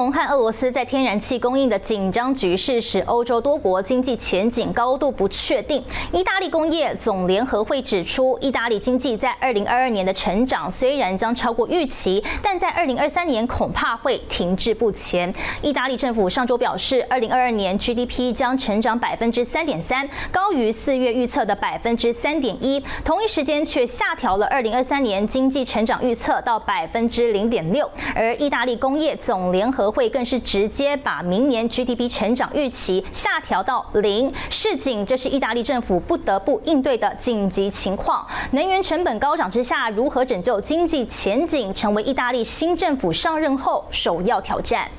欧盟和俄罗斯在天然气供应的紧张局势，使欧洲多国经济前景高度不确定。意大利工业总联合会指出，意大利经济在二零二二年的成长虽然将超过预期，但在二零二三年恐怕会停滞不前。意大利政府上周表示，二零二二年 GDP 将成长百分之三点三，高于四月预测的百分之三点一。同一时间却下调了二零二三年经济成长预测到百分之零点六。而意大利工业总联合会更是直接把明年 GDP 成长预期下调到零，市井这是意大利政府不得不应对的紧急情况。能源成本高涨之下，如何拯救经济前景，成为意大利新政府上任后首要挑战。